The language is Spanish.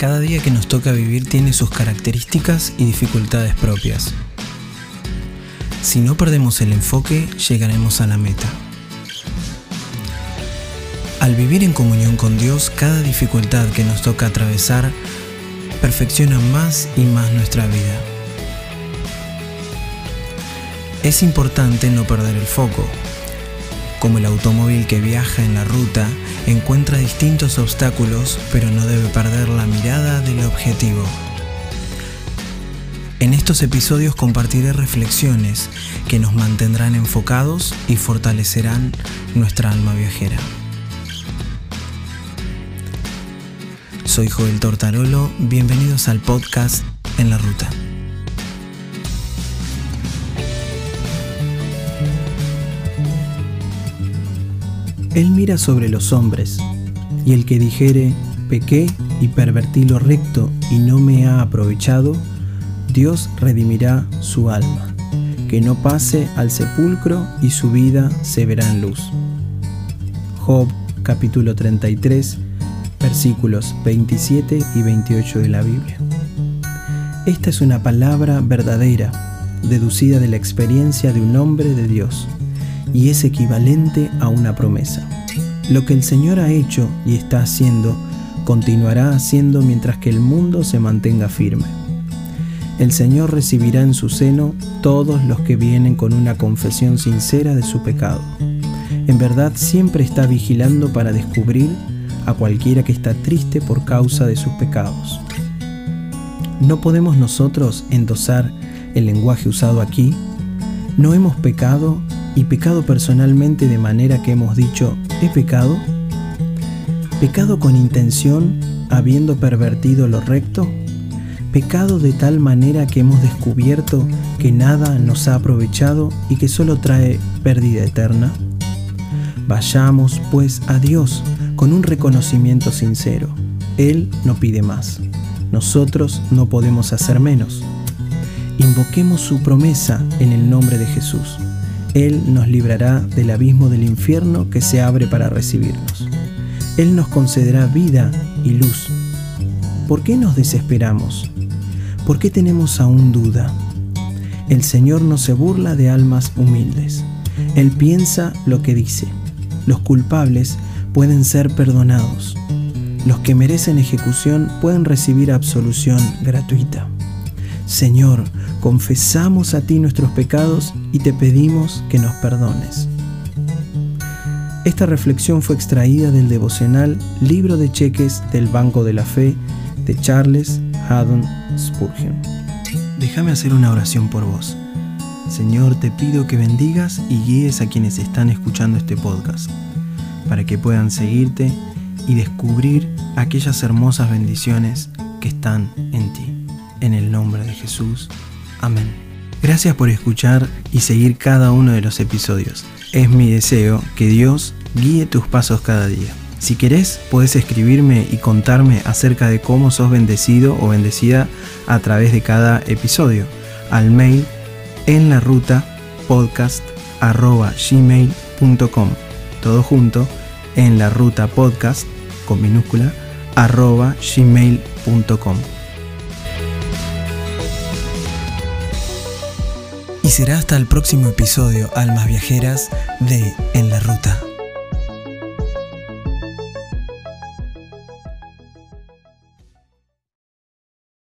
Cada día que nos toca vivir tiene sus características y dificultades propias. Si no perdemos el enfoque, llegaremos a la meta. Al vivir en comunión con Dios, cada dificultad que nos toca atravesar perfecciona más y más nuestra vida. Es importante no perder el foco. Como el automóvil que viaja en la ruta, encuentra distintos obstáculos, pero no debe perder la mirada del objetivo. En estos episodios compartiré reflexiones que nos mantendrán enfocados y fortalecerán nuestra alma viajera. Soy Joel Tortarolo, bienvenidos al podcast En la Ruta. Él mira sobre los hombres, y el que dijere, pequé y pervertí lo recto y no me ha aprovechado, Dios redimirá su alma, que no pase al sepulcro y su vida se verá en luz. Job capítulo 33 versículos 27 y 28 de la Biblia. Esta es una palabra verdadera, deducida de la experiencia de un hombre de Dios y es equivalente a una promesa. Lo que el Señor ha hecho y está haciendo, continuará haciendo mientras que el mundo se mantenga firme. El Señor recibirá en su seno todos los que vienen con una confesión sincera de su pecado. En verdad siempre está vigilando para descubrir a cualquiera que está triste por causa de sus pecados. ¿No podemos nosotros endosar el lenguaje usado aquí? ¿No hemos pecado y pecado personalmente de manera que hemos dicho, he pecado? ¿Pecado con intención, habiendo pervertido lo recto? ¿Pecado de tal manera que hemos descubierto que nada nos ha aprovechado y que solo trae pérdida eterna? Vayamos pues a Dios con un reconocimiento sincero. Él no pide más. Nosotros no podemos hacer menos. Invoquemos su promesa en el nombre de Jesús. Él nos librará del abismo del infierno que se abre para recibirnos. Él nos concederá vida y luz. ¿Por qué nos desesperamos? ¿Por qué tenemos aún duda? El Señor no se burla de almas humildes. Él piensa lo que dice. Los culpables pueden ser perdonados. Los que merecen ejecución pueden recibir absolución gratuita. Señor, confesamos a ti nuestros pecados y te pedimos que nos perdones. Esta reflexión fue extraída del devocional Libro de Cheques del Banco de la Fe de Charles Haddon Spurgeon. Déjame hacer una oración por vos. Señor, te pido que bendigas y guíes a quienes están escuchando este podcast, para que puedan seguirte y descubrir aquellas hermosas bendiciones que están en ti. En el nombre de Jesús. Amén. Gracias por escuchar y seguir cada uno de los episodios. Es mi deseo que Dios guíe tus pasos cada día. Si querés, puedes escribirme y contarme acerca de cómo sos bendecido o bendecida a través de cada episodio al mail en la ruta podcast gmail.com todo junto en la ruta podcast con minúscula arroba Y será hasta el próximo episodio, Almas Viajeras, de En la Ruta.